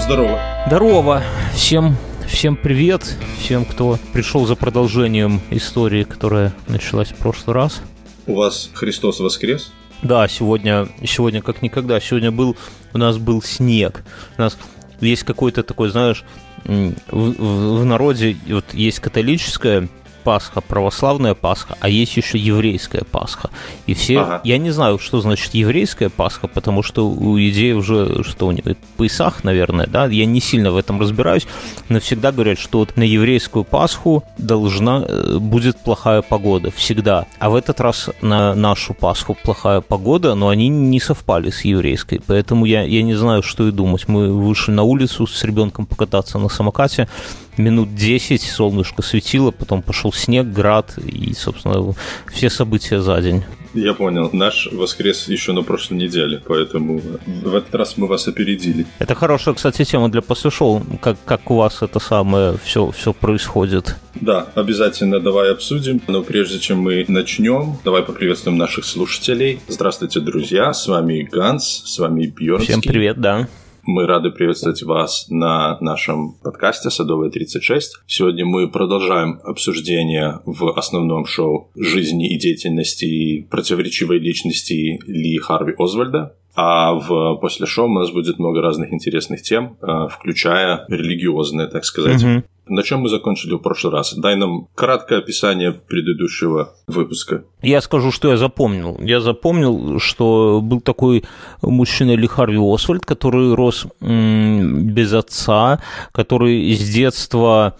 здорово. Здорово. Всем Всем привет, всем, кто пришел за продолжением истории, которая началась в прошлый раз. У вас Христос воскрес? Да, сегодня, сегодня как никогда. Сегодня был, у нас был снег. У нас есть какой-то такой, знаешь, в, в, в народе вот есть католическая Пасха, православная Пасха, а есть еще еврейская Пасха. И все, ага. я не знаю, что значит еврейская Пасха, потому что у идеи уже, что у них, Песах, наверное, да, я не сильно в этом разбираюсь, но всегда говорят, что вот на еврейскую Пасху должна, э, будет плохая погода, всегда. А в этот раз на нашу Пасху плохая погода, но они не совпали с еврейской, поэтому я, я не знаю, что и думать. Мы вышли на улицу с ребенком покататься на самокате, минут 10 солнышко светило, потом пошел снег, град и, собственно, все события за день. Я понял. Наш воскрес еще на прошлой неделе, поэтому в этот раз мы вас опередили. Это хорошая, кстати, тема для после шоу. Как, как у вас это самое все, все происходит? Да, обязательно давай обсудим. Но прежде чем мы начнем, давай поприветствуем наших слушателей. Здравствуйте, друзья. С вами Ганс, с вами Бьернский. Всем привет, да. Мы рады приветствовать вас на нашем подкасте «Садовая 36». Сегодня мы продолжаем обсуждение в основном шоу жизни и деятельности противоречивой личности Ли Харви Озвальда. А в после шоу у нас будет много разных интересных тем, э, включая религиозные, так сказать. Угу. На чем мы закончили в прошлый раз? Дай нам краткое описание предыдущего выпуска. Я скажу, что я запомнил. Я запомнил, что был такой мужчина Ли Харви Освальд, который рос без отца, который с детства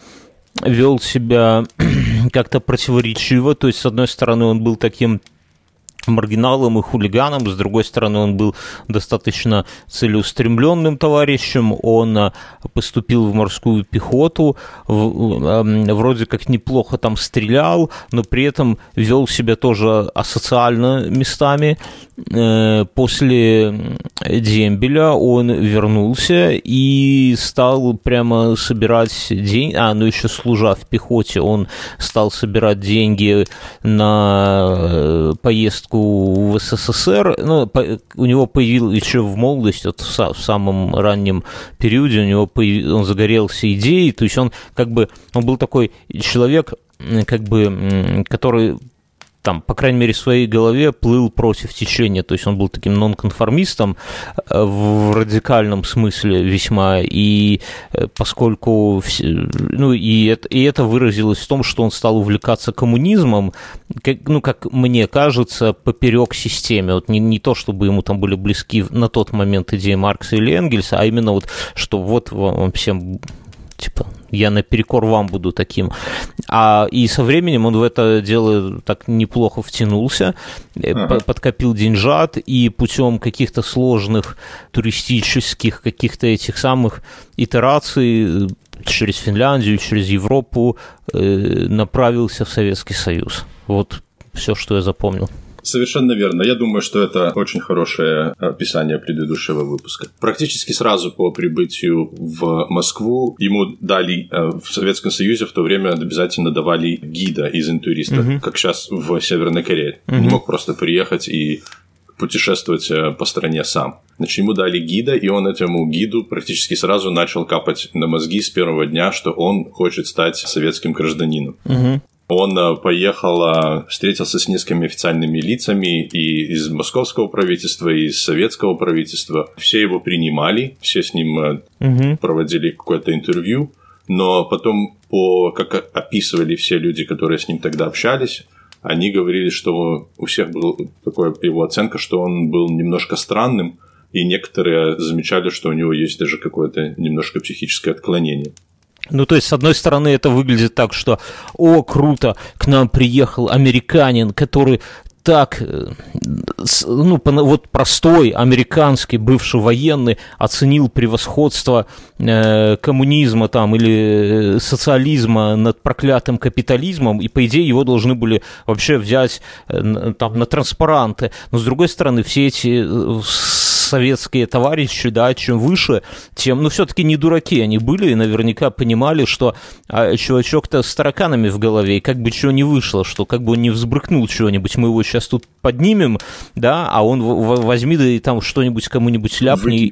вел себя как-то противоречиво. То есть, с одной стороны, он был таким маргиналом и хулиганом, с другой стороны, он был достаточно целеустремленным товарищем, он а, поступил в морскую пехоту, вроде как неплохо там стрелял, но при этом вел себя тоже асоциально местами. Э, после дембеля он вернулся и стал прямо собирать деньги, а, ну еще служа в пехоте, он стал собирать деньги на э, поездку в СССР, ну, у него появилось еще в молодости, вот в самом раннем периоде у него появ... он загорелся идеей, то есть он как бы, он был такой человек, как бы, который там, по крайней мере, в своей голове плыл против течения, то есть он был таким нонконформистом э, в радикальном смысле весьма, и э, поскольку, ну, и это, и это выразилось в том, что он стал увлекаться коммунизмом, как, ну, как мне кажется, поперек системе, вот не, не то, чтобы ему там были близки на тот момент идеи Маркса или Энгельса, а именно вот, что вот вам всем типа, я наперекор вам буду таким. А, и со временем он в это дело так неплохо втянулся, э, ага. подкопил деньжат, и путем каких-то сложных туристических, каких-то этих самых итераций э, через Финляндию, через Европу э, направился в Советский Союз. Вот все, что я запомнил. Совершенно верно. Я думаю, что это очень хорошее описание предыдущего выпуска. Практически сразу по прибытию в Москву ему дали э, в Советском Союзе в то время обязательно давали гида из интуриста, угу. как сейчас в Северной Корее. Угу. Не мог просто приехать и путешествовать э, по стране сам. Значит, ему дали гида, и он этому гиду практически сразу начал капать на мозги с первого дня, что он хочет стать советским гражданином. Угу. Он э, поехал, э, встретился с несколькими официальными лицами и из московского правительства, и из советского правительства. Все его принимали, все с ним угу. проводили какое-то интервью, но потом, по, как описывали все люди, которые с ним тогда общались, они говорили, что у всех была такая его оценка, что он был немножко странным, и некоторые замечали, что у него есть даже какое-то немножко психическое отклонение. Ну, то есть, с одной стороны, это выглядит так, что, о, круто, к нам приехал американин, который так, э, ну, вот простой американский бывший военный оценил превосходство э, коммунизма там или э, социализма над проклятым капитализмом, и, по идее, его должны были вообще взять там на транспаранты. Но, с другой стороны, все эти советские товарищи, да, чем выше, тем, ну, все-таки не дураки они были и наверняка понимали, что а, чувачок-то с тараканами в голове, и как бы чего не вышло, что как бы он не взбрыкнул чего-нибудь, мы его сейчас тут поднимем, да, а он возьми да и там что-нибудь кому-нибудь ляпни. И,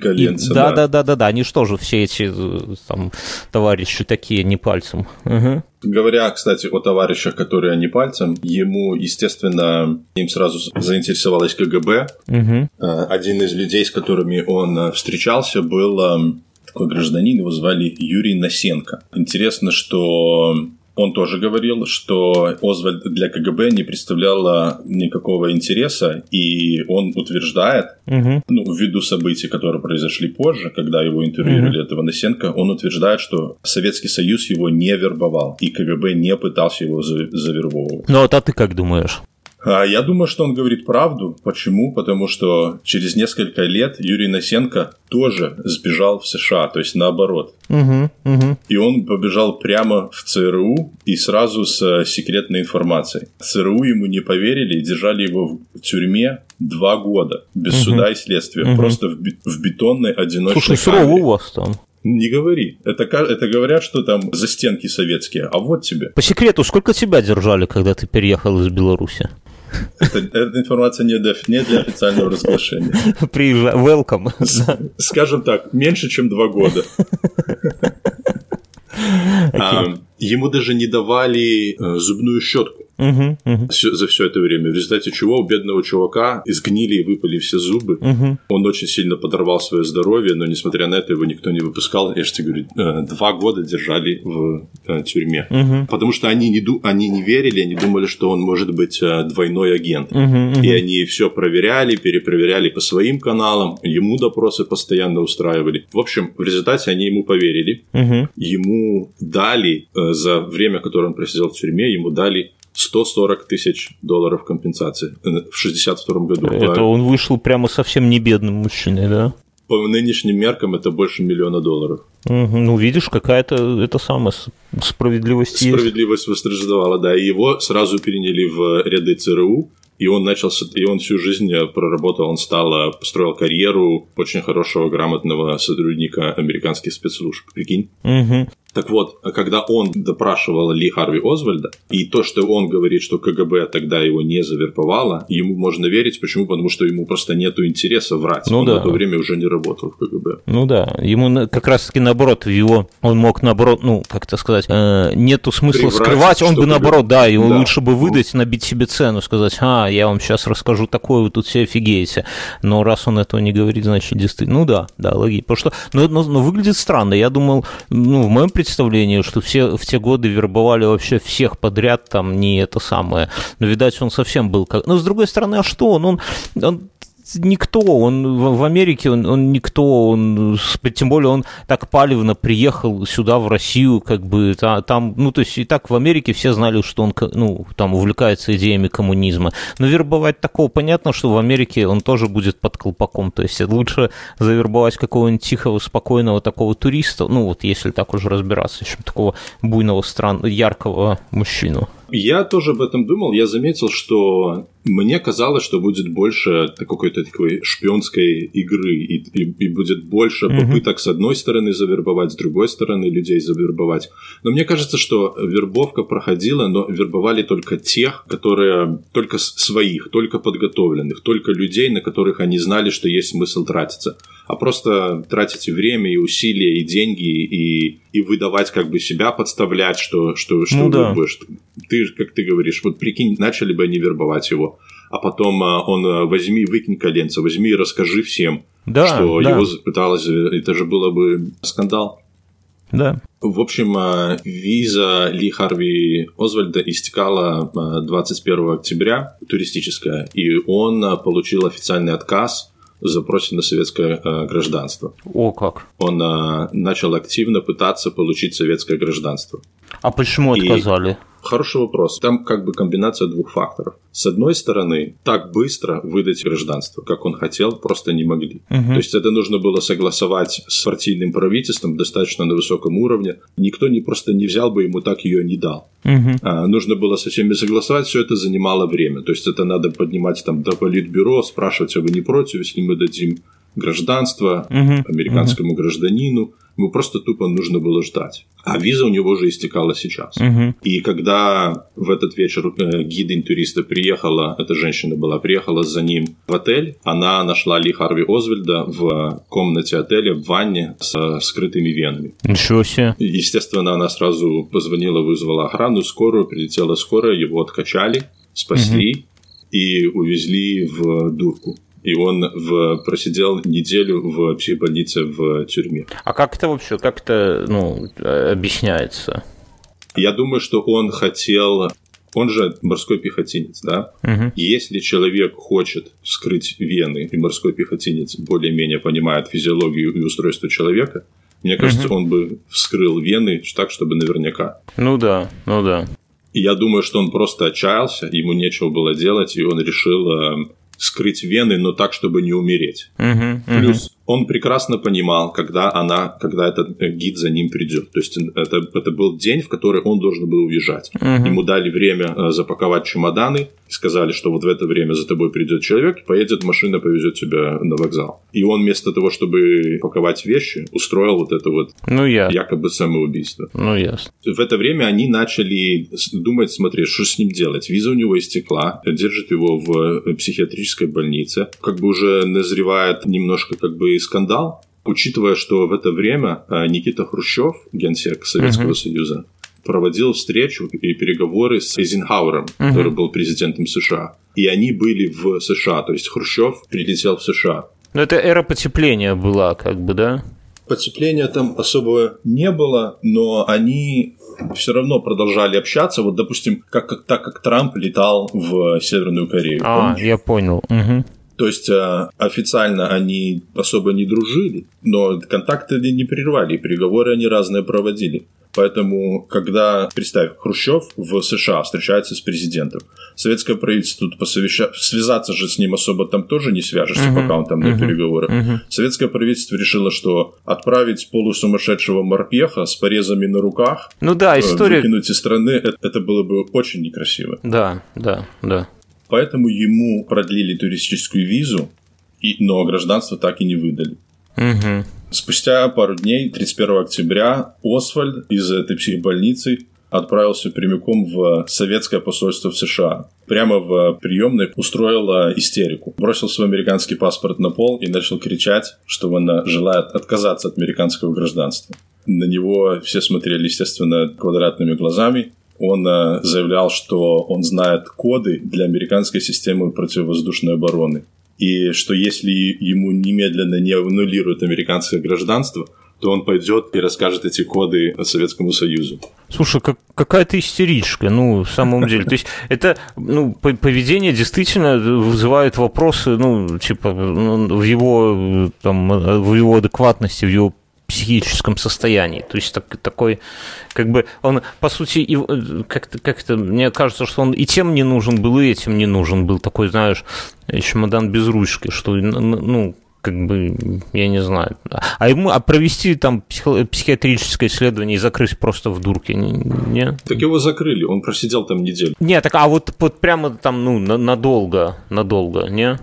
да, да, да, да, да, они что же все эти э, там товарищи такие, не пальцем. Угу. Говоря, кстати, о товарищах, которые не пальцем, ему, естественно, им сразу заинтересовалось КГБ. Угу. Один из людей, с которыми он э, встречался, был эм, такой гражданин, его звали Юрий Насенко. Интересно, что он тоже говорил, что Озвальд для КГБ не представляла никакого интереса, и он утверждает, угу. ну, ввиду событий, которые произошли позже, когда его интервьюировали, угу. этого Насенко, он утверждает, что Советский Союз его не вербовал, и КГБ не пытался его завербовывать. Ну, вот а ты как думаешь? А я думаю, что он говорит правду. Почему? Потому что через несколько лет Юрий Насенко тоже сбежал в США, то есть наоборот. Угу, угу. И он побежал прямо в ЦРУ и сразу с э, секретной информацией. ЦРУ ему не поверили и держали его в тюрьме два года без угу. суда и следствия, угу. просто в, в бетонной одиночной Слушай, сурово у вас там. Не говори. Это, это говорят, что там за стенки советские, а вот тебе. По секрету, сколько тебя держали, когда ты переехал из Беларуси? Это, эта информация не для, не для официального разглашения. Приезжай, welcome. Скажем так, меньше, чем два года. Okay. А, ему даже не давали э, зубную щетку угу, угу. за все это время. В результате чего у бедного чувака изгнили и выпали все зубы. Угу. Он очень сильно подорвал свое здоровье, но несмотря на это его никто не выпускал. Я же тебе говорю, э, два года держали в э, тюрьме. Угу. Потому что они не, они не верили, они думали, что он может быть э, двойной агент. Угу, угу. И они все проверяли, перепроверяли по своим каналам, ему допросы постоянно устраивали. В общем, в результате они ему поверили. Угу. Ему дали за время, которое он просидел в тюрьме, ему дали 140 тысяч долларов компенсации в 62 году. Это он вышел прямо совсем не бедным мужчиной, да? По нынешним меркам это больше миллиона долларов. Угу, ну, видишь, какая-то это самая справедливость Справедливость есть. восторжествовала, да. И его сразу переняли в ряды ЦРУ, и он начал, и он всю жизнь проработал, он стал, построил карьеру очень хорошего, грамотного сотрудника американских спецслужб, прикинь. Угу. Так вот, когда он допрашивал Ли Харви Озвальда, и то, что он говорит, что КГБ тогда его не завербовало, ему можно верить. Почему? Потому что ему просто нет интереса врать. Ну, он да. в то время уже не работал в КГБ. Ну да, ему как раз-таки наоборот, его он мог наоборот, ну, как это сказать, э, нету смысла Приврать, скрывать, он бы наоборот, да, его да. лучше бы выдать, набить себе цену, сказать, а, я вам сейчас расскажу такое, вы тут все офигеете. Но раз он этого не говорит, значит, действительно, ну да, да, логично. Потому что, ну, но, но выглядит странно. Я думал, ну, в моем представлению, что все в те годы вербовали вообще всех подряд, там не это самое. Но, видать, он совсем был как... Но, с другой стороны, а что он? Он, он никто, он в Америке, он, он никто, он, тем более он так палевно приехал сюда, в Россию, как бы, там, ну, то есть и так в Америке все знали, что он, ну, там увлекается идеями коммунизма, но вербовать такого, понятно, что в Америке он тоже будет под колпаком, то есть лучше завербовать какого-нибудь тихого, спокойного такого туриста, ну, вот если так уже разбираться, чем такого буйного, стран, яркого мужчину. Я тоже об этом думал. Я заметил, что мне казалось, что будет больше какой-то такой шпионской игры, и, и, и будет больше mm-hmm. попыток с одной стороны завербовать, с другой стороны людей завербовать. Но мне кажется, что вербовка проходила, но вербовали только тех, которые только своих, только подготовленных, только людей, на которых они знали, что есть смысл тратиться а просто тратить и время, и усилия, и деньги, и, и выдавать как бы себя, подставлять, что, что, что ну, да. будешь. Ты, как ты говоришь, вот прикинь, начали бы они вербовать его, а потом а, он а, возьми, выкинь коленца, возьми и расскажи всем, да, что да. его пыталось, это же было бы скандал. Да. В общем, а, виза Ли Харви Озвальда истекала 21 октября, туристическая, и он получил официальный отказ в запросе на советское э, гражданство. О, как? Он э, начал активно пытаться получить советское гражданство. А почему отказали? Хороший вопрос. Там как бы комбинация двух факторов. С одной стороны, так быстро выдать гражданство, как он хотел, просто не могли. Угу. То есть это нужно было согласовать с партийным правительством достаточно на высоком уровне. Никто не просто не взял бы ему так ее не дал. Угу. А, нужно было со всеми согласовать, все это занимало время. То есть это надо поднимать там до политбюро, спрашивать, а вы не против, если мы дадим гражданство американскому гражданину. Ему просто тупо нужно было ждать. А виза у него уже истекала сейчас. И когда в этот вечер э, гид-интуриста приехала, эта женщина была, приехала за ним в отель, она нашла Ли Харви Озвельда в комнате отеля в ванне с э, скрытыми венами. Ничего себе. Естественно, она сразу позвонила, вызвала охрану, скорую, прилетела скорая, его откачали, спасли и увезли в дурку и он в, просидел неделю в психбольнице в тюрьме. А как это вообще, как это ну, объясняется? Я думаю, что он хотел он же морской пехотинец, да? Угу. Если человек хочет вскрыть вены, и морской пехотинец более-менее понимает физиологию и устройство человека, мне кажется, угу. он бы вскрыл вены так, чтобы наверняка. Ну да, ну да. И я думаю, что он просто отчаялся, ему нечего было делать, и он решил э, скрыть вены, но так, чтобы не умереть. Uh-huh. Плюс он прекрасно понимал, когда она, когда этот э, гид за ним придет. То есть это, это был день, в который он должен был уезжать. Uh-huh. Ему дали время э, запаковать чемоданы, сказали, что вот в это время за тобой придет человек, поедет машина, повезет тебя на вокзал. И он вместо того, чтобы паковать вещи, устроил вот это вот ну, я. якобы самоубийство. Ну, ясно. В это время они начали думать, смотри, что с ним делать. Виза у него истекла, держит его в э, психиатрической больнице. Как бы уже назревает немножко как бы скандал, учитывая, что в это время э, Никита Хрущев, генсек Советского uh-huh. Союза, проводил встречу и переговоры с Эйзенхауэром, uh-huh. который был президентом США. И они были в США, то есть Хрущев прилетел в США. Но это эра потепления была, как бы, да? Потепления там особого не было, но они все равно продолжали общаться. Вот, допустим, как, как, так как Трамп летал в Северную Корею. А, помнишь? я понял. Угу. То есть э, официально они особо не дружили, но контакты не прервали, переговоры они разные проводили. Поэтому, когда, представь, Хрущев в США встречается с президентом, советское правительство тут посовеща... связаться же с ним особо там тоже не свяжешься, uh-huh. пока он там uh-huh. на переговорах. Uh-huh. Советское правительство решило, что отправить полусумасшедшего морпеха с порезами на руках, ну да, э, история... выкинуть из страны, это, это было бы очень некрасиво. Да, да, да. Поэтому ему продлили туристическую визу, и, но гражданство так и не выдали. Угу. Спустя пару дней, 31 октября, Освальд из этой психбольницы отправился прямиком в советское посольство в США. Прямо в приемной устроил истерику. Бросил свой американский паспорт на пол и начал кричать, что он желает отказаться от американского гражданства. На него все смотрели, естественно, квадратными глазами он э, заявлял, что он знает коды для американской системы противовоздушной обороны. И что если ему немедленно не аннулируют американское гражданство, то он пойдет и расскажет эти коды Советскому Союзу. Слушай, как, какая-то истеричка, ну, в самом деле. То есть это, ну, поведение действительно вызывает вопросы, ну, типа, ну, в его, там, в его адекватности, в его психическом состоянии. То есть так, такой, как бы, он, по сути, и, как-то, как-то, мне кажется, что он и тем не нужен был, и этим не нужен был. Такой, знаешь, чемодан без ручки, что, ну, как бы, я не знаю. А ему, а провести там психо- психиатрическое исследование и закрыть просто в дурке, не? Так его закрыли, он просидел там неделю. Не, так, а вот, вот прямо там, ну, надолго, надолго, не?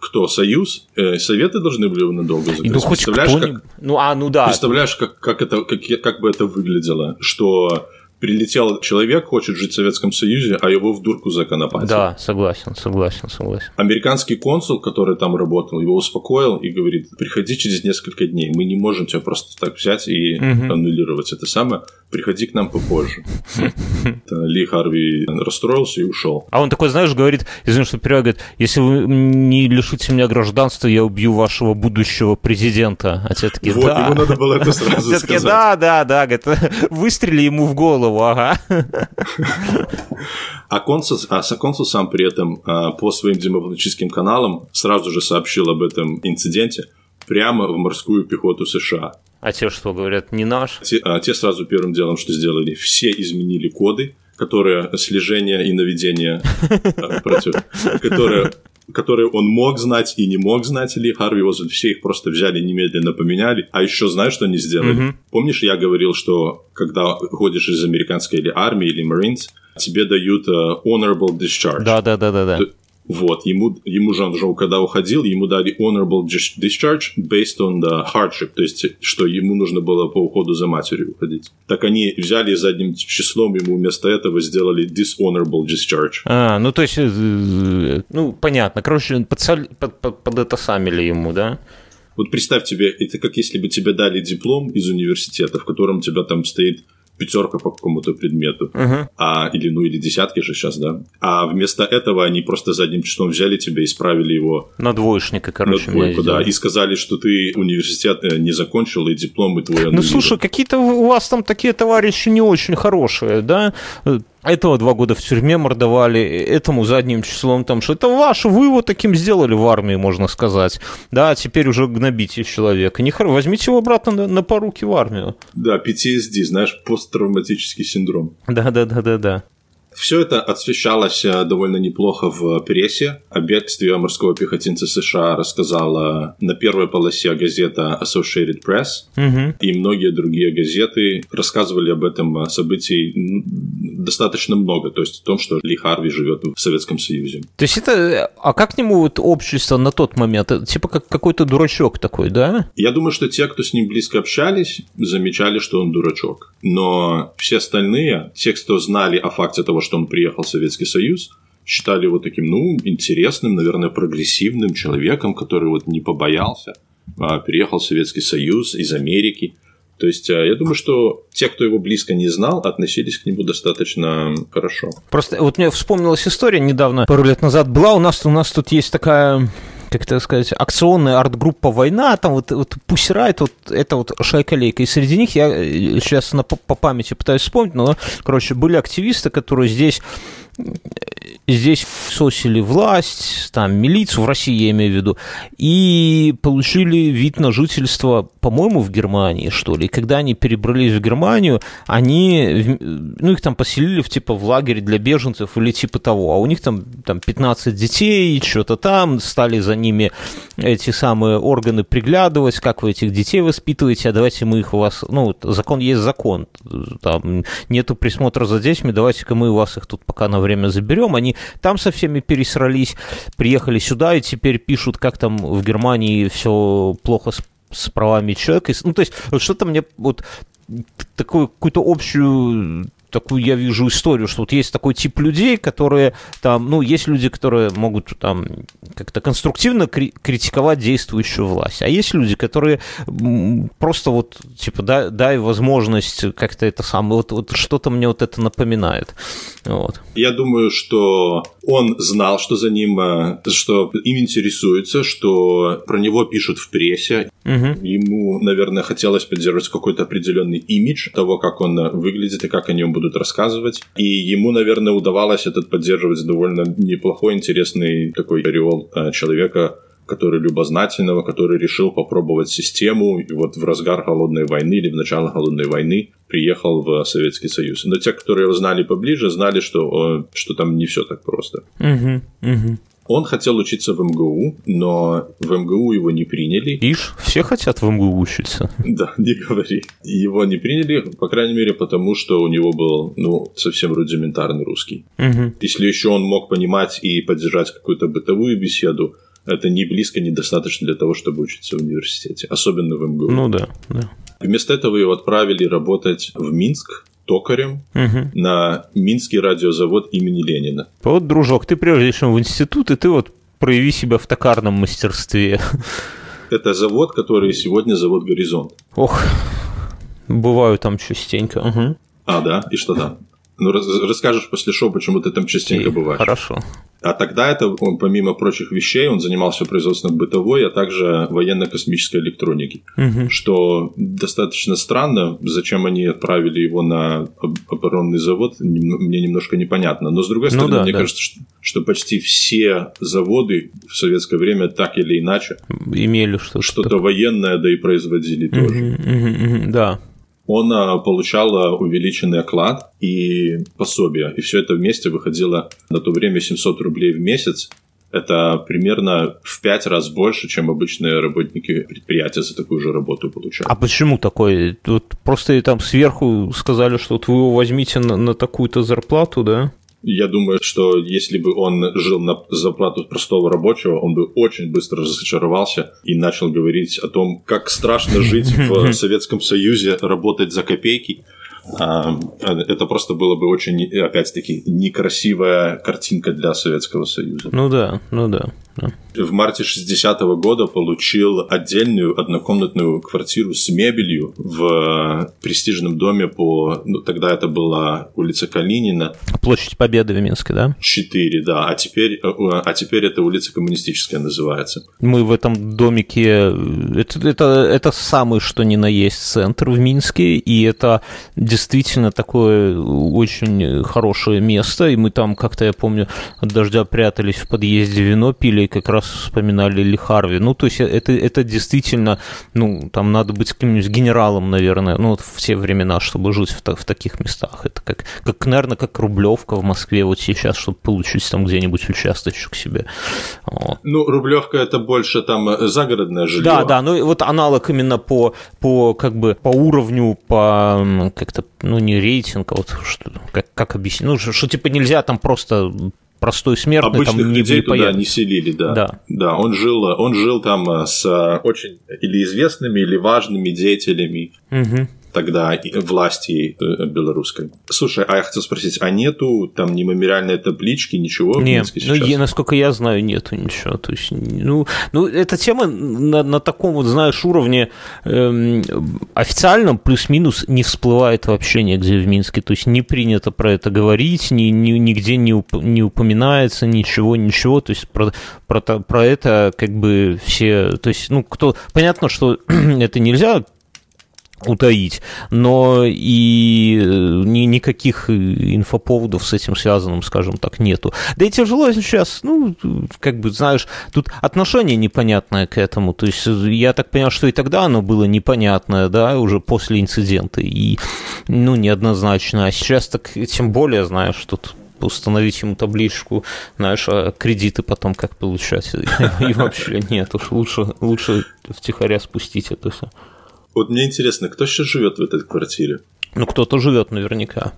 Кто? Союз? Э, советы должны были его надолго закрыть. Ну, хоть представляешь, как, ну, а, ну да. Представляешь, как, как, это, как, как бы это выглядело? Что прилетел человек, хочет жить в Советском Союзе, а его в дурку законопатили. Да, согласен, согласен, согласен. Американский консул, который там работал, его успокоил и говорит, приходи через несколько дней, мы не можем тебя просто так взять и угу. аннулировать это самое, приходи к нам попозже. Ли Харви расстроился и ушел. А он такой, знаешь, говорит, извини, что перевод, говорит, если вы не лишите меня гражданства, я убью вашего будущего президента. А те такие, вот, да. ему надо было это сразу сказать. да, да, да, говорит, выстрели ему в голову голову, ага. А консул, а консул сам при этом а, по своим дипломатическим каналам сразу же сообщил об этом инциденте прямо в морскую пехоту США. А те что говорят, не наш? Те, а те сразу первым делом, что сделали, все изменили коды, которые слежение и наведение а, против, которые которые он мог знать и не мог знать Ли Харви Озвельд, все их просто взяли немедленно поменяли. А еще знаешь, что они сделали? Mm-hmm. Помнишь, я говорил, что когда ходишь из американской или армии, или Marines, тебе дают uh, honorable discharge. Да, да, да, да, да. Вот, ему, ему же, он же, когда уходил, ему дали honorable discharge based on the hardship, то есть, что ему нужно было по уходу за матерью уходить. Так они взяли задним числом, ему вместо этого сделали dishonorable discharge. А, ну то есть, э, ну понятно, короче, под, под, под, под это самили ему, да? Вот представь тебе, это как если бы тебе дали диплом из университета, в котором у тебя там стоит пятерка по какому-то предмету, uh-huh. а, или, ну, или десятки же сейчас, да. А вместо этого они просто задним числом взяли тебя и исправили его. На двоечника, короче. На двойку, да. И сказали, что ты университет э, не закончил, и дипломы твои Ну, слушай, какие-то у вас там такие товарищи не очень хорошие, да? Этого два года в тюрьме мордовали, этому задним числом там, что это ваше, вы его таким сделали в армии, можно сказать. Да, теперь уже гнобите человека. Не хоро... Возьмите его обратно на, на поруки в армию. Да, PTSD, знаешь, посттравматический синдром. Да-да-да-да-да. Все это освещалось э, довольно неплохо в прессе. О бегстве морского пехотинца США рассказала на первой полосе газета Associated Press, угу. и многие другие газеты рассказывали об этом событии достаточно много, то есть о том, что Ли Харви живет в Советском Союзе. То есть это, а как к нему вот общество на тот момент, типа как какой-то дурачок такой, да? Я думаю, что те, кто с ним близко общались, замечали, что он дурачок. Но все остальные, те, кто знали о факте того, что он приехал в Советский Союз, считали его таким, ну, интересным, наверное, прогрессивным человеком, который вот не побоялся, а переехал в Советский Союз из Америки. То есть э, я думаю, что те, кто его близко не знал, относились к нему достаточно хорошо. Просто вот мне вспомнилась история недавно, пару лет назад была у нас, у нас тут есть такая как это сказать, акционная арт-группа «Война», там вот, вот Пусирайт, вот это вот шайка-лейка. И среди них, я сейчас на, по памяти пытаюсь вспомнить, но, короче, были активисты, которые здесь здесь сосили власть, там, милицию, в России я имею в виду, и получили вид на жительство, по-моему, в Германии, что ли. И когда они перебрались в Германию, они, ну, их там поселили в, типа, в лагерь для беженцев или типа того, а у них там, там 15 детей, что-то там, стали за ними эти самые органы приглядывать, как вы этих детей воспитываете, а давайте мы их у вас, ну, закон есть закон, там, нету присмотра за детьми, давайте-ка мы у вас их тут пока на время заберем, они там со всеми пересрались, приехали сюда и теперь пишут, как там в Германии все плохо с, с правами человека. Ну, то есть, что-то мне вот такую какую-то общую такую я вижу историю, что вот есть такой тип людей, которые там, ну, есть люди, которые могут там как-то конструктивно кри- критиковать действующую власть, а есть люди, которые просто вот, типа, дай, дай возможность как-то это самое, вот, вот что-то мне вот это напоминает. Вот. Я думаю, что он знал, что за ним, э, что им интересуется, что про него пишут в прессе. Угу. Ему, наверное, хотелось поддерживать какой-то определенный имидж того, как он выглядит и как о нем будут рассказывать. И ему, наверное, удавалось этот поддерживать довольно неплохой, интересный такой ореол э, человека, который любознательного, который решил попробовать систему, и вот в разгар холодной войны или в начало холодной войны приехал в Советский Союз. Но те, которые его знали поближе, знали, что, что там не все так просто. Угу, угу. Он хотел учиться в МГУ, но в МГУ его не приняли. Ишь, все хотят в МГУ учиться. Да, не говори. Его не приняли, по крайней мере, потому что у него был, ну, совсем рудиментарный русский. Угу. Если еще он мог понимать и поддержать какую-то бытовую беседу, это не близко недостаточно для того, чтобы учиться в университете, особенно в МГУ. Ну да, да. Вместо этого его отправили работать в Минск, токарем угу. на Минский радиозавод имени Ленина. Вот, дружок, ты прежде чем в институт, и ты вот прояви себя в токарном мастерстве. Это завод, который сегодня завод «Горизонт». Ох, бываю там частенько. Угу. А, да? И что там? Ну, расскажешь после шоу, почему ты там частенько бываешь. Хорошо. А тогда это, он, помимо прочих вещей, он занимался производством бытовой, а также военно-космической электроники. Угу. Что достаточно странно, зачем они отправили его на оборонный завод, мне немножко непонятно. Но с другой ну стороны, ну, да, мне да. кажется, что, что почти все заводы в советское время так или иначе имели что-то, что-то военное, да и производили угу, тоже. Угу, угу, да он а, получал а, увеличенный оклад и пособие. И все это вместе выходило на то время 700 рублей в месяц. Это примерно в пять раз больше, чем обычные работники предприятия за такую же работу получают. А почему такое? Вот просто там сверху сказали, что вот вы его возьмите на, на такую-то зарплату, да? Я думаю, что если бы он жил на зарплату простого рабочего, он бы очень быстро разочаровался и начал говорить о том, как страшно жить в Советском Союзе, работать за копейки. А, это просто было бы очень, опять-таки, некрасивая картинка для Советского Союза. Ну да, ну да. В марте 60-го года получил отдельную однокомнатную квартиру с мебелью в престижном доме по... Ну, тогда это была улица Калинина. Площадь Победы в Минске, да? Четыре, да. А теперь, э, а теперь это улица Коммунистическая называется. Мы в этом домике... Это, это, это самый что ни на есть центр в Минске, и это действительно такое очень хорошее место, и мы там, как-то, я помню, от дождя прятались в подъезде, вино пили, как раз вспоминали Ли Харви. Ну, то есть это, это действительно, ну, там надо быть каким-нибудь генералом, наверное, ну, вот в те времена, чтобы жить в, в таких местах. Это как, как, наверное, как Рублевка в Москве вот сейчас, чтобы получить там где-нибудь участочек себе. Вот. Ну, Рублевка это больше там загородное жилье. Да, да, ну вот аналог именно по, по как бы по уровню, по как-то, ну, не рейтинг, а вот что, как, как объяснить, ну, что, что типа нельзя там просто простой смертный Обычных там не, людей не туда не селили, да. Да, да он, жил, он жил там э, с э, очень или известными, или важными деятелями. Угу тогда власти э, белорусской. Слушай, а я хотел спросить, а нету там ни мемориальной таблички, ничего в Нет, Минске ну, сейчас? Ну, насколько я знаю, нету ничего. То есть, ну, ну эта тема на, на таком вот, знаешь, уровне эм, официальном плюс-минус не всплывает вообще нигде в Минске. То есть не принято про это говорить, ни, ни, нигде не, уп, не упоминается ничего, ничего. То есть про, про, про это как бы все... То есть, ну, кто... Понятно, что это нельзя утаить, но и э, ни, никаких инфоповодов с этим связанным, скажем так, нету. Да и тяжело сейчас, ну, как бы, знаешь, тут отношение непонятное к этому, то есть я так понял, что и тогда оно было непонятное, да, уже после инцидента, и, ну, неоднозначно, а сейчас так тем более, знаешь, тут установить ему табличку, знаешь, а кредиты потом как получать, и вообще нет, уж лучше, лучше втихаря спустить это все. Вот мне интересно, кто сейчас живет в этой квартире? Ну, кто-то живет наверняка.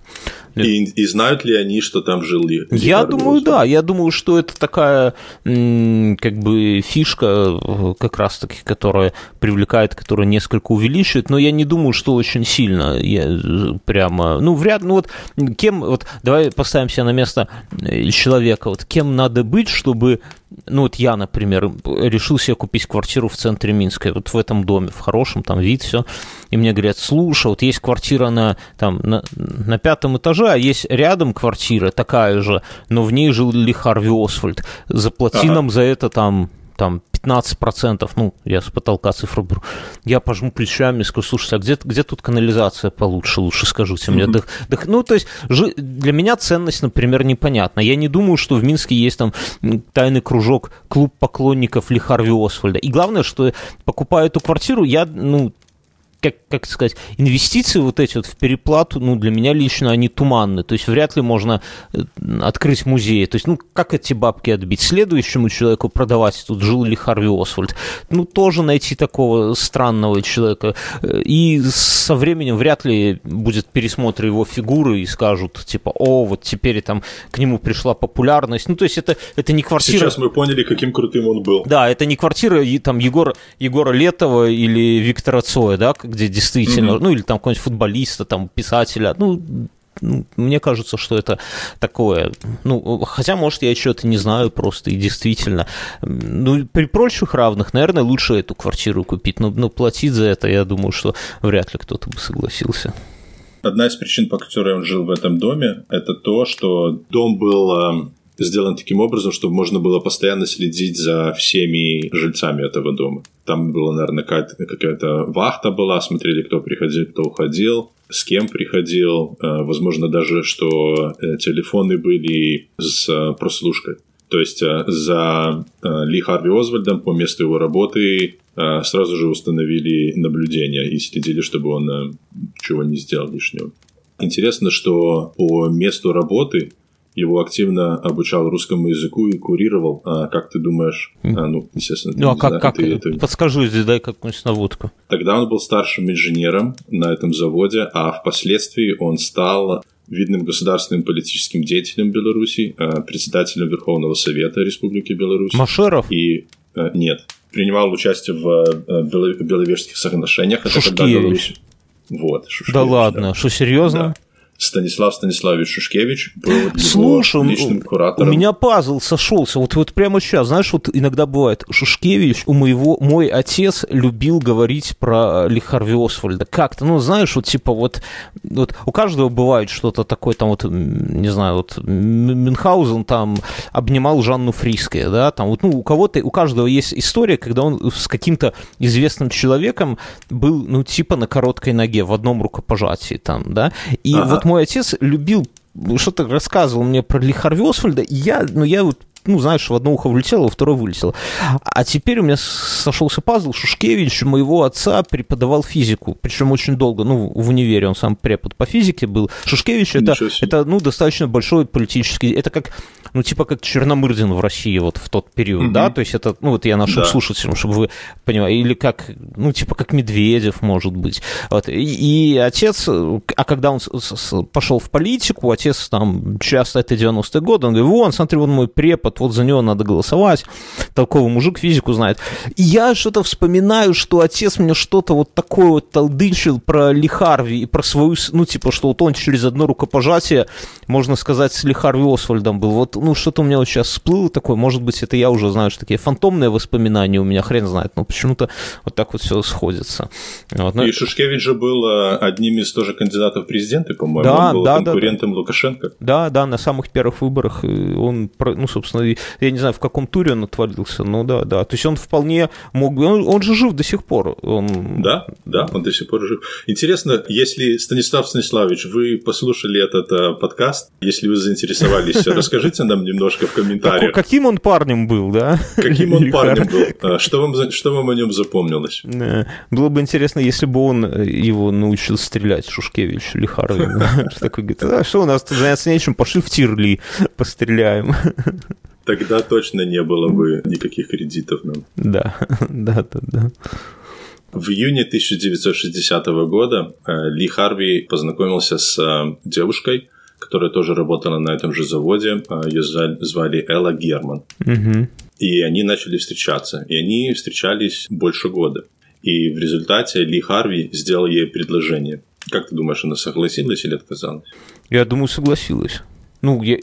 И, и знают ли они, что там жил Ли? Я думаю, да. Я думаю, что это такая как бы фишка, э, как раз-таки, которая привлекает, которая несколько увеличивает, но я не думаю, что очень сильно. Я э, прямо, ну, вряд ну вот кем, вот давай поставим себя на место э, человека, вот кем надо быть, чтобы ну вот я, например, решил себе купить квартиру в центре Минска, вот в этом доме, в хорошем, там вид, все, и мне говорят, слушай, вот есть квартира на, там, на, на пятом этаже, а есть рядом квартира такая же, но в ней жил Ли Харви Освальд, заплати ага. нам за это там там 15%, ну, я с потолка цифру беру, я пожму плечами и скажу, слушайте, а где, где тут канализация получше, лучше скажите мне. Да, да, ну, то есть для меня ценность, например, непонятна. Я не думаю, что в Минске есть там тайный кружок, клуб поклонников Ли Харви Освальда. И главное, что покупая эту квартиру, я, ну, как, как сказать, инвестиции вот эти вот в переплату, ну, для меня лично они туманны. То есть вряд ли можно э, открыть музей. То есть, ну, как эти бабки отбить? Следующему человеку продавать, тут жил ли Харви Освальд, ну, тоже найти такого странного человека. И со временем вряд ли будет пересмотр его фигуры и скажут, типа, о, вот теперь там к нему пришла популярность. Ну, то есть это, это не квартира... Сейчас мы поняли, каким крутым он был. Да, это не квартира там Егора, Егора Летова или Виктора Цоя, да, где действительно, mm-hmm. ну или там какого-нибудь футболиста, там писателя, ну, мне кажется, что это такое, ну, хотя, может, я что-то не знаю просто, и действительно, ну, при прочих равных, наверное, лучше эту квартиру купить, но, но платить за это, я думаю, что вряд ли кто-то бы согласился. Одна из причин, по которой он жил в этом доме, это то, что дом был эм, сделан таким образом, чтобы можно было постоянно следить за всеми жильцами этого дома. Там была, наверное, какая-то, какая-то вахта была, смотрели, кто приходил, кто уходил, с кем приходил. Э, возможно, даже, что э, телефоны были с э, прослушкой. То есть за Ли Харви Озвальдом по месту его работы сразу же установили наблюдение и следили, чтобы он чего не сделал лишнего. Интересно, что по месту работы его активно обучал русскому языку и курировал. А как ты думаешь? А, ну, естественно, ну, а как, как? Ты, это... Подскажи, дай какую-нибудь наводку. Тогда он был старшим инженером на этом заводе, а впоследствии он стал видным государственным политическим деятелем Беларуси, председателем Верховного Совета Республики Беларусь. Машеров? И нет, принимал участие в Беловежских соглашениях. Это когда Беларусь... Вот, Шушкевич, да ладно, да. что серьезно? Да. Станислав Станиславович Шушкевич был Слушай, личным куратором. У меня пазл сошелся. Вот, вот прямо сейчас, знаешь, вот иногда бывает, Шушкевич, у моего, мой отец любил говорить про Ли Харви Освальда. Как-то, ну, знаешь, вот типа вот, вот у каждого бывает что-то такое, там вот, не знаю, вот Мюнхгаузен там обнимал Жанну Фриское, да, там вот, ну, у кого-то, у каждого есть история, когда он с каким-то известным человеком был, ну, типа на короткой ноге в одном рукопожатии там, да, и ага. вот мой отец любил что-то рассказывал мне про Ли Харви Освальда, и я, ну, я вот ну, знаешь, в одно ухо влетело, во второе вылетело. А теперь у меня сошелся пазл. Шушкевич моего отца преподавал физику, причем очень долго, ну, в универе он сам препод по физике был. Шушкевич это, это, ну, достаточно большой политический, это как ну, типа как Черномырдин в России вот в тот период, mm да, то есть это, ну, вот я нашим да. слушателям, чтобы вы понимали, или как, ну, типа как Медведев, может быть. Вот. И, и отец, а когда он пошел в политику, отец там часто, это 90-е годы, он говорит, вон, смотри, вон мой препод, вот за него надо голосовать, толковый мужик физику знает. И я что-то вспоминаю, что отец мне что-то вот такое вот толдычил про Лихарви и про свою, ну, типа, что вот он через одно рукопожатие, можно сказать, с Лихарви Освальдом был. Вот ну, что-то у меня вот сейчас всплыло такое, может быть, это я уже знаю, что такие фантомные воспоминания у меня, хрен знает, но почему-то вот так вот все сходится. Вот, ну, и Шушкевич же был э, одним из тоже кандидатов в президенты, по-моему, да, он был да, конкурентом да, да. Лукашенко. Да, да, на самых первых выборах он, ну, собственно, я не знаю, в каком туре он отвалился, но да, да, то есть он вполне мог, он, он же жив до сих пор. Он... Да, да, он до сих пор жив. Интересно, если, Станислав Станиславович, вы послушали этот э, подкаст, если вы заинтересовались, расскажите нам немножко в комментариях. Как, каким он парнем был, да? Каким он парнем был? А, что вам, что вам о нем запомнилось? Было бы интересно, если бы он э, его научил стрелять, Шушкевич Лихарович. Такой говорит, а что у нас тут заняться нечем, пошли в Тирли, постреляем. Тогда точно не было бы никаких кредитов нам. Да, да, да, да. В июне 1960 года э, Ли Харви познакомился с э, девушкой, которая тоже работала на этом же заводе. А, Ее звали Элла Герман. Угу. И они начали встречаться. И они встречались больше года. И в результате Ли Харви сделал ей предложение. Как ты думаешь, она согласилась или отказалась? Я думаю, согласилась. Ну, я...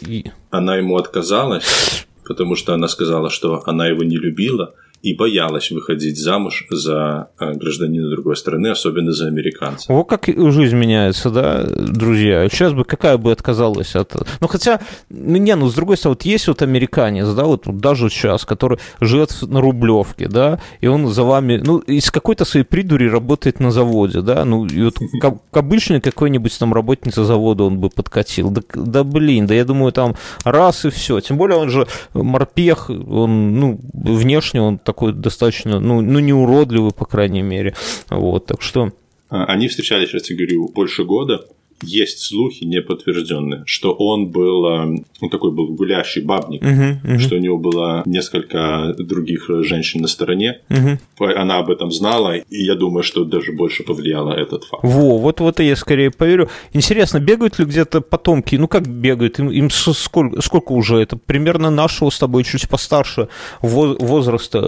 Она ему отказалась, потому что она сказала, что она его не любила, и боялась выходить замуж за э, гражданина другой страны, особенно за американца. Вот как жизнь меняется, да, друзья. Сейчас бы какая бы отказалась от... Ну, хотя, ну, не, ну, с другой стороны, вот есть вот американец, да, вот даже сейчас, который живет на Рублевке, да, и он за вами, ну, из какой-то своей придури работает на заводе, да, ну, и вот как, обычный какой-нибудь там работница завода он бы подкатил. Да, да, блин, да я думаю, там раз и все. Тем более он же морпех, он, ну, внешне он такой достаточно, ну, ну не уродливый, по крайней мере. Вот, так что... А, они встречались, я тебе говорю, больше года есть слухи неподтвержденные, что он был, он ну, такой был гулящий бабник, uh-huh, uh-huh. что у него было несколько других женщин на стороне. Uh-huh. Она об этом знала, и я думаю, что даже больше повлияло этот факт. Во, вот вот я скорее поверю. Интересно, бегают ли где-то потомки? Ну как бегают? Им, им сколько, сколько уже? Это примерно нашего с тобой чуть постарше возраста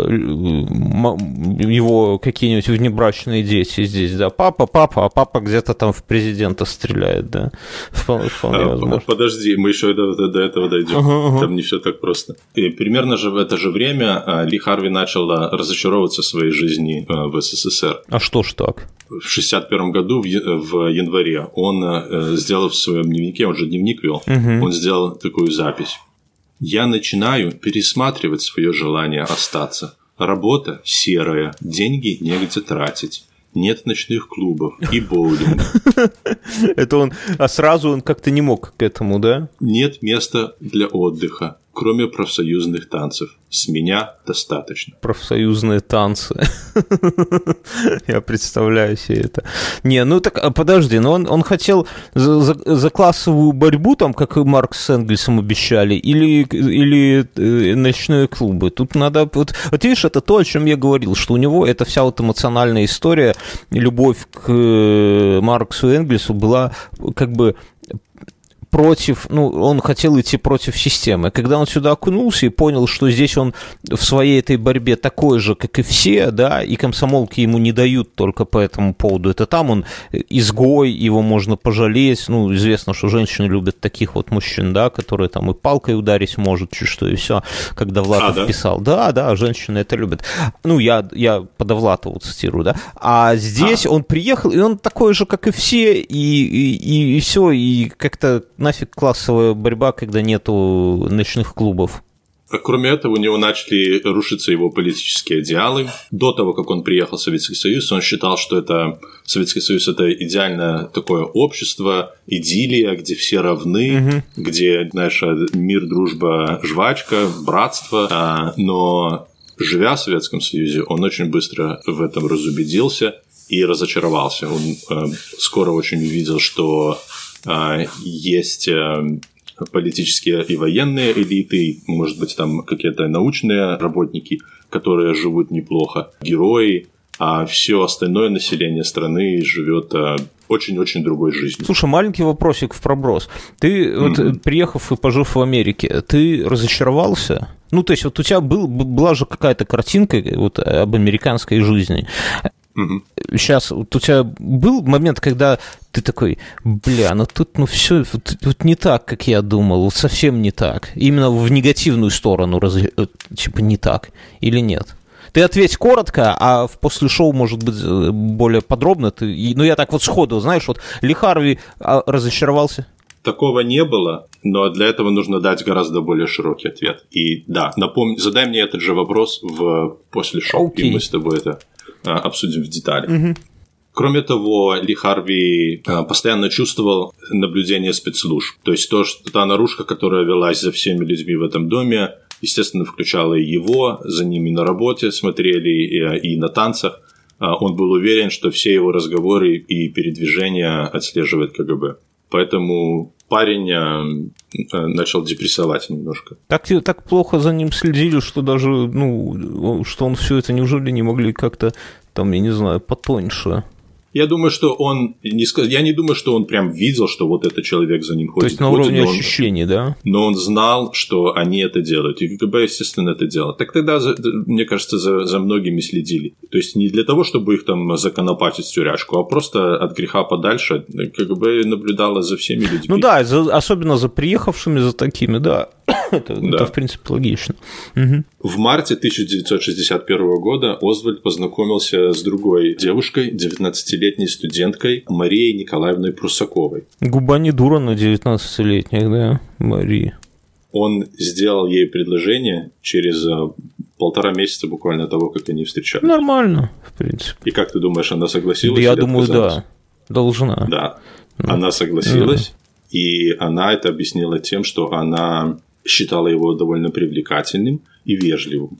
его какие-нибудь внебрачные дети здесь, да? Папа, папа, а папа где-то там в президента стреляет стреляет, да. Вполне, вполне а, возможно. Подожди, мы еще до, до, до этого дойдем. Ага. Там не все так просто. И примерно же в это же время а, Ли Харви начал разочаровываться в своей жизни а, в СССР. А что ж так? В 61 году, в, в январе, он э, сделал в своем дневнике, он же дневник вел, угу. он сделал такую запись. «Я начинаю пересматривать свое желание остаться. Работа серая, деньги негде тратить нет ночных клубов и боулинга. Это он, а сразу он как-то не мог к этому, да? Нет места для отдыха, кроме профсоюзных танцев. С меня достаточно. Профсоюзные танцы. Я представляю себе это. Не, ну так, а подожди, но он, он хотел за, за, за классовую борьбу, там, как и Маркс с Энгельсом обещали, или, или э, ночные клубы. Тут надо... Вот, вот видишь, это то, о чем я говорил, что у него эта вся вот эмоциональная история, любовь к э, Марксу и Энгельсу была как бы против, ну, он хотел идти против системы. Когда он сюда окунулся и понял, что здесь он в своей этой борьбе такой же, как и все, да, и комсомолки ему не дают только по этому поводу. Это там он изгой, его можно пожалеть. Ну, известно, что женщины любят таких вот мужчин, да, которые там и палкой ударить может, чуть что, и все, когда Влад а, да? писал. Да, да, женщины это любят. Ну, я, я по Довлатову цитирую, да. А здесь а. он приехал, и он такой же, как и все, и, и, и, и все, и как-то нафиг классовая борьба, когда нету ночных клубов. А кроме этого, у него начали рушиться его политические идеалы. До того, как он приехал в Советский Союз, он считал, что это Советский Союз это идеальное такое общество, идиллия, где все равны, угу. где, знаешь, мир, дружба, жвачка, братство. А, но живя в Советском Союзе, он очень быстро в этом разубедился и разочаровался. Он э, скоро очень увидел, что есть э, политические и военные элиты, может быть, там какие-то научные работники, которые живут неплохо, герои, а все остальное население страны живет э, очень-очень другой жизнью. Слушай, маленький вопросик в проброс. Ты, mm-hmm. вот, приехав и пожив в Америке, ты разочаровался? Ну, то есть, вот у тебя был, была же какая-то картинка вот, об американской жизни. Угу. Сейчас вот у тебя был момент, когда ты такой, бля, ну тут ну все вот, вот не так, как я думал, вот совсем не так. Именно в негативную сторону, раз, э, типа не так или нет? Ты ответь коротко, а в после шоу, может быть, э, более подробно. Ты, ну, я так вот сходу, знаешь, вот Ли Харви а, разочаровался? Такого не было, но для этого нужно дать гораздо более широкий ответ. И да, напомни, задай мне этот же вопрос в после шоу, okay. и мы с тобой это обсудим в деталях. Угу. Кроме того, Ли Харви а, постоянно чувствовал наблюдение спецслужб. То есть то, что та наружка, которая велась за всеми людьми в этом доме, естественно, включала и его, за ними на работе смотрели и, и на танцах. А, он был уверен, что все его разговоры и передвижения отслеживает КГБ. Поэтому парень э, начал депрессовать немножко. Так, так плохо за ним следили, что даже, ну, что он все это неужели не могли как-то, там, я не знаю, потоньше я думаю, что он не сказ... я не думаю, что он прям видел, что вот этот человек за ним ходит. То есть на уровне он... ощущений, да? Но он знал, что они это делают. И КГБ, естественно, это делал. Так тогда, мне кажется, за, за многими следили. То есть не для того, чтобы их там законопатить в тюряшку, а просто от греха подальше КГБ наблюдало за всеми людьми. Ну да, за, особенно за приехавшими, за такими, да. это, да. это, в принципе, логично. Угу. В марте 1961 года Озвальд познакомился с другой девушкой, 19-летней студенткой Марией Николаевной Прусаковой. Губа не дура на 19-летних, да, Марии. Он сделал ей предложение через э, полтора месяца буквально того, как они встречались. Нормально, в принципе. И как ты думаешь, она согласилась? Да, я думаю, да. Должна. Да. Ну. Она согласилась, да. и она это объяснила тем, что она считала его довольно привлекательным и вежливым.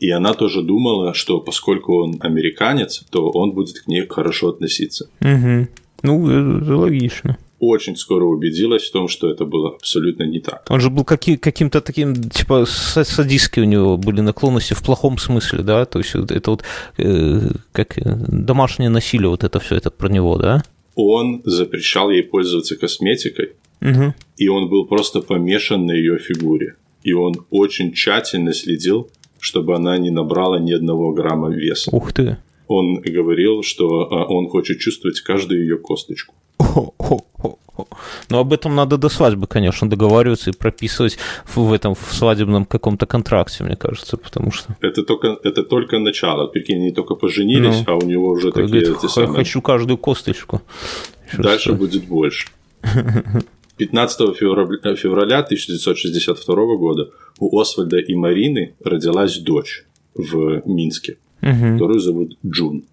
И она тоже думала, что поскольку он американец, то он будет к ней хорошо относиться. Угу. Ну, это логично. Очень скоро убедилась в том, что это было абсолютно не так. Он же был каким- каким-то таким, типа, садистские у него были наклонности в плохом смысле, да? То есть это вот э, как э, домашнее насилие, вот это все это про него, да? Он запрещал ей пользоваться косметикой, Угу. И он был просто помешан на ее фигуре. И он очень тщательно следил, чтобы она не набрала ни одного грамма веса. Ух ты. Он говорил, что а, он хочет чувствовать каждую ее косточку. Но об этом надо до свадьбы, конечно, договариваться и прописывать в этом в свадебном каком-то контракте, мне кажется, потому что... Это только, это только начало. Прикинь, они только поженились, ну, а у него уже такие... Говорит, эти самые... Хочу каждую косточку. Дальше будет больше. 15 февраля 1962 года у Освальда и Марины родилась дочь в Минске, угу. которую зовут Джун.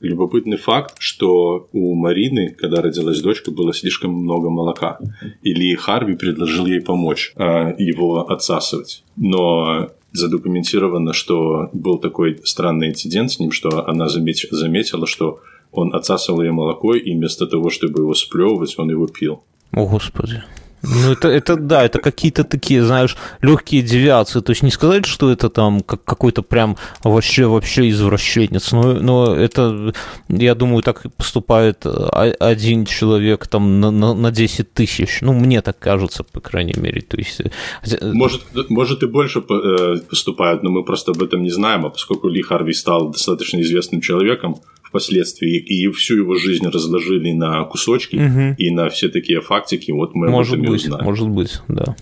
Любопытный факт, что у Марины, когда родилась дочка, было слишком много молока. И Ли Харви предложил ей помочь а, его отсасывать. Но задокументировано, что был такой странный инцидент с ним, что она заметила, что он отсасывал ей молоко, и вместо того, чтобы его сплевывать, он его пил. О, Господи. Ну, это, это да, это какие-то такие, знаешь, легкие девиации. То есть не сказать, что это там как какой-то прям вообще, вообще извращенец, но, но это, я думаю, так поступает один человек там на, на, на 10 тысяч. Ну, мне так кажется, по крайней мере. То есть... Э, может, может и больше э, поступают, но мы просто об этом не знаем, а поскольку Ли Харви стал достаточно известным человеком, впоследствии, и всю его жизнь разложили на кусочки угу. и на все такие фактики, вот мы может об этом быть, и узнаем. Может быть, да.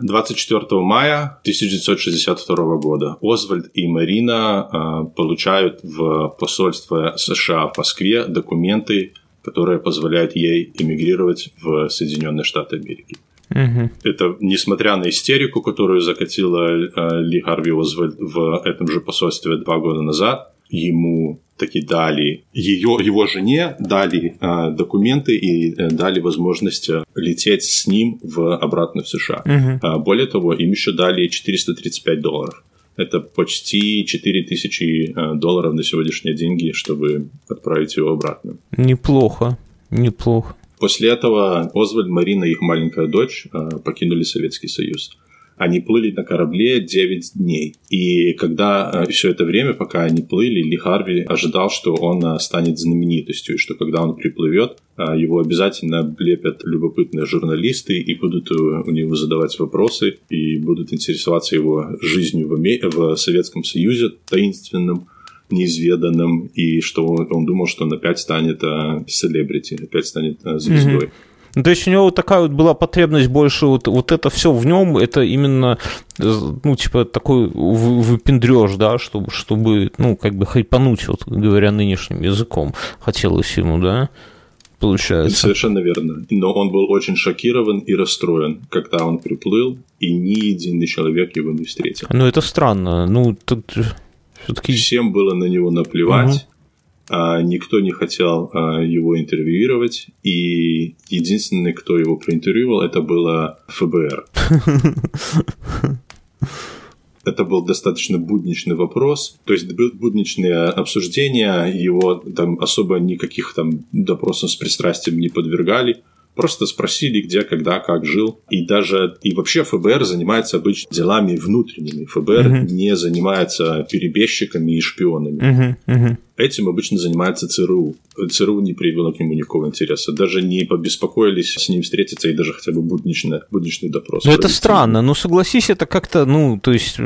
24 мая 1962 года Озвальд и Марина э, получают в посольство США в Москве документы, которые позволяют ей эмигрировать в Соединенные Штаты Америки. Угу. Это несмотря на истерику, которую закатила э, Ли Харви Озвальд в этом же посольстве два года назад, ему таки дали ее, его жене дали э, документы и э, дали возможность э, лететь с ним в обратно в США. Угу. Э, более того, им еще дали 435 долларов. Это почти 4000 э, долларов на сегодняшние деньги, чтобы отправить его обратно. Неплохо, неплохо. После этого Озвальд, Марина и их маленькая дочь покинули Советский Союз. Они плыли на корабле 9 дней. И когда э, все это время, пока они плыли, Ли Харви ожидал, что он э, станет знаменитостью, и что когда он приплывет, э, его обязательно облепят любопытные журналисты и будут у него задавать вопросы, и будут интересоваться его жизнью в, Аме... в Советском Союзе таинственным, неизведанным, и что он, он думал, что он опять станет селебрити, опять станет звездой. Mm-hmm. Ну, то есть у него вот такая вот была потребность больше, вот, вот это все в нем, это именно, ну, типа, такой выпендреж, да, чтобы, чтобы, ну, как бы хайпануть, вот говоря нынешним языком, хотелось ему, да, получается. Совершенно верно. Но он был очень шокирован и расстроен, когда он приплыл, и ни единый человек его не встретил. Ну, это странно. Ну, тут все-таки... Всем было на него наплевать. Угу никто не хотел а, его интервьюировать, и единственный, кто его проинтервьюировал, это было ФБР. Это был достаточно будничный вопрос, то есть будничные обсуждения, его там особо никаких там допросов с пристрастием не подвергали, Просто спросили, где, когда, как жил. И даже, и вообще ФБР занимается обычно делами внутренними. ФБР uh-huh. не занимается перебежчиками и шпионами. Uh-huh. Uh-huh. Этим обычно занимается ЦРУ. ЦРУ не проявило к нему никакого интереса. Даже не побеспокоились с ним встретиться и даже хотя бы будничный, будничный допрос. Ну, это странно. Ну, согласись, это как-то, ну, то есть, э,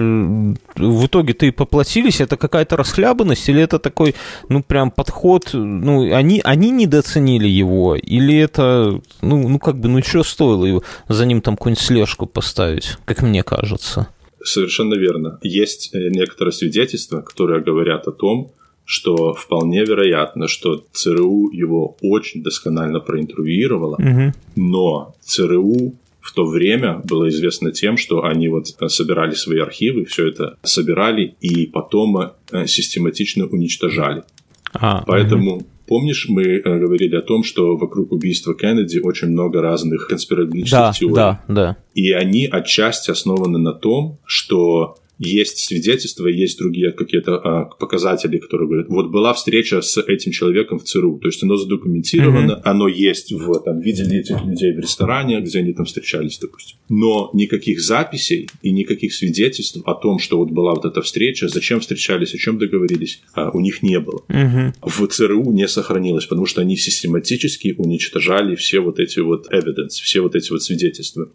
в итоге ты поплатились, это какая-то расхлябанность или это такой, ну, прям подход, ну, они, они недооценили его, или это, ну, ну как бы, ну, что стоило его, за ним там какую-нибудь слежку поставить, как мне кажется. Совершенно верно. Есть э, некоторые свидетельства, которые говорят о том, что вполне вероятно, что ЦРУ его очень досконально проинтервьюировало, угу. но ЦРУ в то время было известно тем, что они вот собирали свои архивы, все это собирали и потом э, систематично уничтожали. А, Поэтому угу. Помнишь, мы э, говорили о том, что вокруг убийства Кеннеди очень много разных конспирологических да, теорий. Да, да. И они отчасти основаны на том, что есть свидетельства, есть другие какие-то а, показатели, которые говорят, вот была встреча с этим человеком в ЦРУ, то есть оно задокументировано, mm-hmm. оно есть в, там, видели этих людей в ресторане, где они там встречались, допустим. Но никаких записей и никаких свидетельств о том, что вот была вот эта встреча, зачем встречались, о чем договорились, а, у них не было. Mm-hmm. В ЦРУ не сохранилось, потому что они систематически уничтожали все вот эти вот evidence, все вот эти вот свидетельства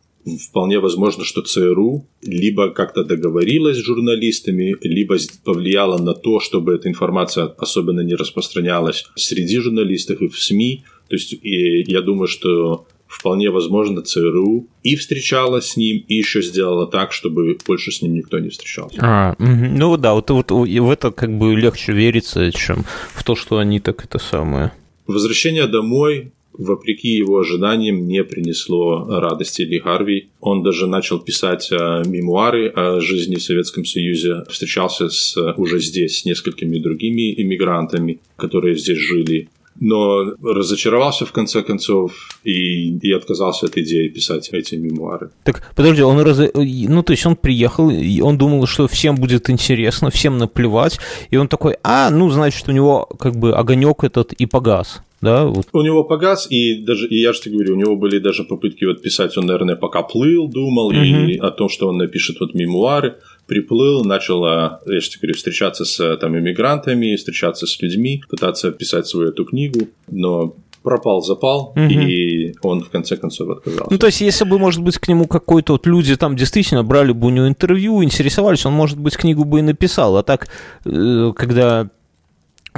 вполне возможно, что ЦРУ либо как-то договорилась с журналистами, либо повлияла на то, чтобы эта информация особенно не распространялась среди журналистов и в СМИ. То есть и я думаю, что вполне возможно ЦРУ и встречалась с ним, и еще сделала так, чтобы больше с ним никто не встречался. А, ну да, вот, вот в это как бы легче верится, чем в то, что они так это самое. Возвращение домой вопреки его ожиданиям, не принесло радости Ли Харви. Он даже начал писать э, мемуары о жизни в Советском Союзе, встречался с, уже здесь с несколькими другими иммигрантами, которые здесь жили, но разочаровался в конце концов и, и отказался от идеи писать эти мемуары. Так, подожди, он раз... ну то есть он приехал, и он думал, что всем будет интересно, всем наплевать, и он такой, а, ну значит у него как бы огонек этот и погас да? Вот. У него погас, и даже, и я же тебе говорю, у него были даже попытки вот писать, он, наверное, пока плыл, думал, угу. и о том, что он напишет вот мемуары, приплыл, начал, я же тебе говорю, встречаться с там иммигрантами, встречаться с людьми, пытаться писать свою эту книгу, но пропал запал, угу. и он в конце концов отказался. Ну, то есть, если бы, может быть, к нему какой-то вот люди там действительно брали бы у него интервью, интересовались, он, может быть, книгу бы и написал. А так, э, когда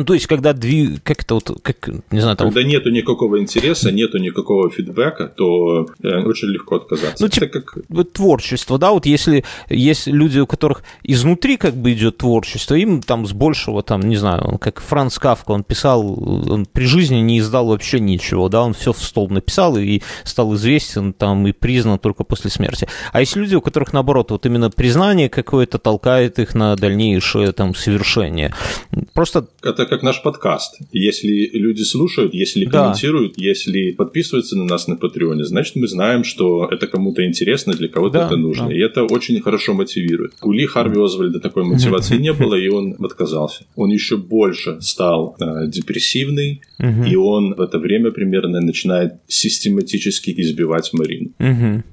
то есть, когда двиг... как это вот, как, не знаю, там... Когда нету никакого интереса, нету никакого фидбэка, то э, очень легко отказаться. Ну, типа, как... творчество, да, вот если есть люди, у которых изнутри как бы идет творчество, им там с большего, там, не знаю, он, как Франц Кавка, он писал, он при жизни не издал вообще ничего, да, он все в стол написал и стал известен там и признан только после смерти. А есть люди, у которых, наоборот, вот именно признание какое-то толкает их на дальнейшее там совершение. Просто... Это как наш подкаст. Если люди слушают, если да. комментируют, если подписываются на нас на Патреоне, значит, мы знаем, что это кому-то интересно, для кого-то да, это нужно. Да. И это очень хорошо мотивирует. У Ли Харви Озвальда такой мотивации не было, и он отказался. Он еще больше стал э, депрессивный, и он в это время примерно начинает систематически избивать Марину,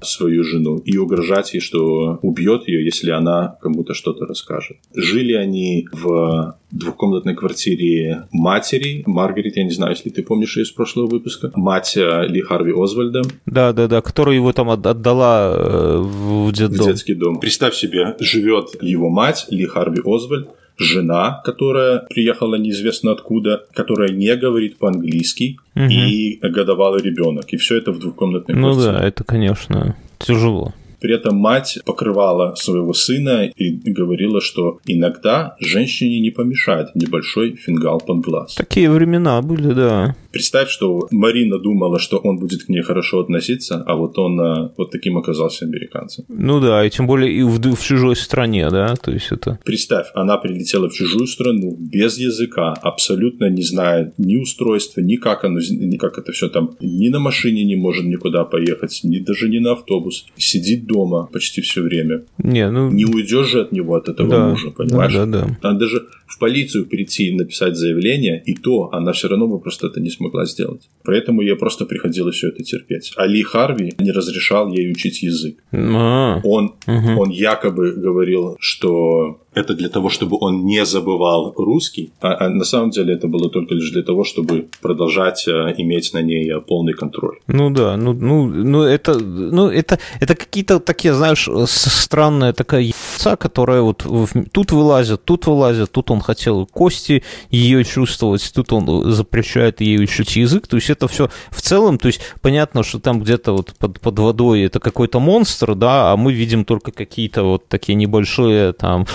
свою жену, и угрожать ей, что убьет ее, если она кому-то что-то расскажет. Жили они в двухкомнатной квартире матери, Маргарет, я не знаю, если ты помнишь ее из прошлого выпуска, мать э, Ли Харви Озвальда. Да, да, да, которая его там отдала э, в детдом. В детский дом. Представь себе, живет его мать Ли Харви Озвальд, жена, которая приехала неизвестно откуда, которая не говорит по-английски, угу. и годовалый ребенок. И все это в двухкомнатной ну квартире. Ну да, это, конечно, тяжело. При этом мать покрывала своего сына и говорила, что иногда женщине не помешает небольшой фингал под глаз. Такие времена были, да. Представь, что Марина думала, что он будет к ней хорошо относиться, а вот он а, вот таким оказался американцем. Ну да, и тем более и в, в чужой стране, да, то есть это... Представь, она прилетела в чужую страну без языка, абсолютно не зная ни устройства, ни как, оно, ни как это все там, ни на машине не может никуда поехать, ни даже не на автобус. Сидит дома почти все время. Не, ну... Не уйдешь же от него, от этого да, мужа, понимаешь? Да, да, да. Она даже в полицию прийти и написать заявление, и то она все равно бы просто это не смогла сделать. Поэтому ей просто приходилось все это терпеть. Али Харви не разрешал ей учить язык. А, он, угу. он якобы говорил, что это для того, чтобы он не забывал русский, а, а на самом деле это было только лишь для того, чтобы продолжать а, иметь на ней а, полный контроль. Ну да, ну, ну, ну это, ну это, это какие-то такие, знаешь, странная такая яйца, которая вот тут вылазит, тут вылазит, тут он хотел кости ее чувствовать, тут он запрещает ей учить язык, то есть это все в целом, то есть понятно, что там где-то вот под, под водой это какой-то монстр, да, а мы видим только какие-то вот такие небольшие там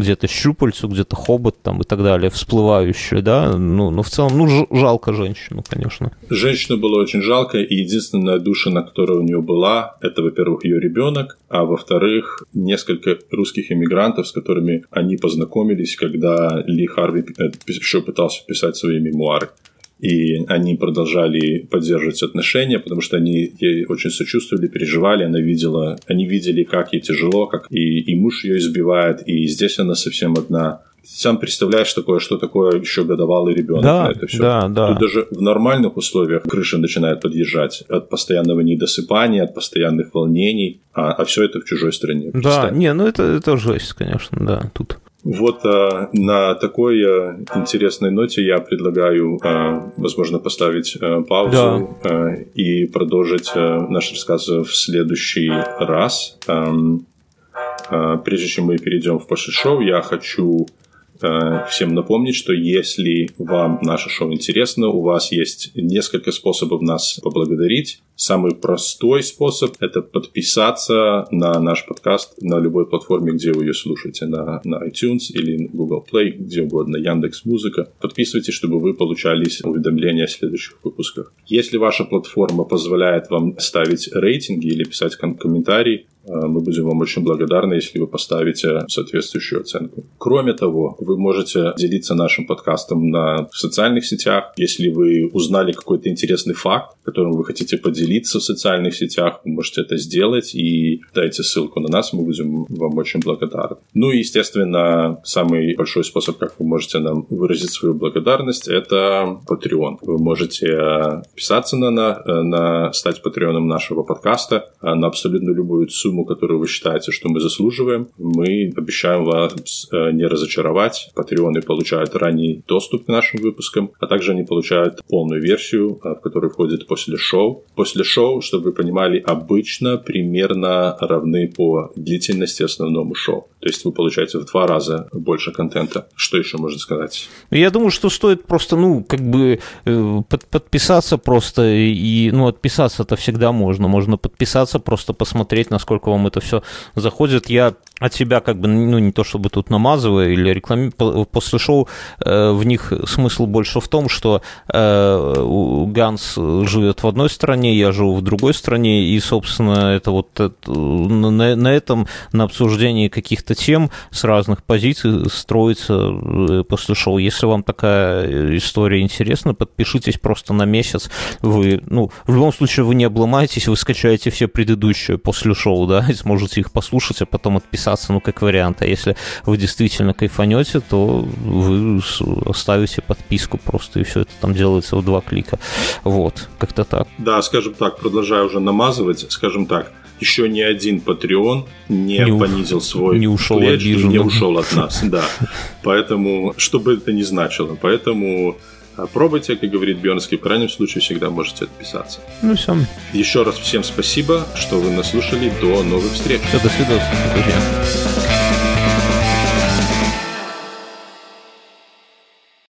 где-то щупальцу, где-то хобот там и так далее, всплывающие, да, ну, но в целом, ну, жалко женщину, конечно. Женщину было очень жалко, и единственная душа, на которой у нее была, это, во-первых, ее ребенок, а во-вторых, несколько русских иммигрантов, с которыми они познакомились, когда Ли Харви э, еще пытался писать свои мемуары и они продолжали поддерживать отношения, потому что они ей очень сочувствовали, переживали, она видела, они видели, как ей тяжело, как и, и муж ее избивает, и здесь она совсем одна. Сам представляешь такое, что такое еще годовалый ребенок да, это все. Да, да. Тут даже в нормальных условиях крыша начинает подъезжать от постоянного недосыпания, от постоянных волнений, а, а все это в чужой стране. Да, не, ну это, это жесть, конечно, да, тут. Вот а, на такой а, интересной ноте я предлагаю, а, возможно, поставить а, паузу да. а, и продолжить а, наш рассказ в следующий раз. А, а, прежде чем мы перейдем в Паши Шоу, я хочу всем напомнить, что если вам наше шоу интересно, у вас есть несколько способов нас поблагодарить. Самый простой способ – это подписаться на наш подкаст на любой платформе, где вы ее слушаете, на, на iTunes или Google Play, где угодно, Яндекс Музыка. Подписывайтесь, чтобы вы получались уведомления о следующих выпусках. Если ваша платформа позволяет вам ставить рейтинги или писать ком- комментарии, Мы будем вам очень благодарны, если вы поставите соответствующую оценку. Кроме того, вы можете делиться нашим подкастом на в социальных сетях. Если вы узнали какой-то интересный факт, которым вы хотите поделиться в социальных сетях, вы можете это сделать и дайте ссылку на нас, мы будем вам очень благодарны. Ну и, естественно, самый большой способ, как вы можете нам выразить свою благодарность, это Patreon. Вы можете писаться на, на, на стать патреоном нашего подкаста на абсолютно любую сумму, которую вы считаете, что мы заслуживаем. Мы обещаем вас э, не разочаровать. Патреоны получают ранний доступ к нашим выпускам, а также они получают полную версию, э, в которой входит после шоу. После шоу, чтобы вы понимали, обычно примерно равны по длительности основному шоу. То есть вы получаете в два раза больше контента. Что еще можно сказать? Я думаю, что стоит просто, ну, как бы э, под, подписаться просто и, ну, отписаться-то всегда можно. Можно подписаться, просто посмотреть, насколько вам это все заходит. Я от себя как бы, ну, не то чтобы тут намазываю или рекламе, после шоу э, в них смысл больше в том, что э, Ганс живет в одной стране, я живу в другой стране, и, собственно, это вот это, на, на этом, на обсуждении каких-то тем с разных позиций строится э, после шоу. Если вам такая история интересна, подпишитесь просто на месяц. Вы, ну, в любом случае, вы не обломаетесь, вы скачаете все предыдущие после шоу, да, и сможете их послушать, а потом отписаться ну, как вариант. А если вы действительно кайфанете, то вы оставите подписку просто, и все это там делается в два клика. Вот, как-то так. Да, скажем так, продолжаю уже намазывать, скажем так, еще ни один Patreon не, не понизил свой не ушел плеч, не ушел от нас, да. Поэтому, что бы это ни значило, поэтому пробуйте, как говорит Бьернский, в крайнем случае всегда можете отписаться. Ну все. Еще раз всем спасибо, что вы нас слушали. До новых встреч. Все, до свидания.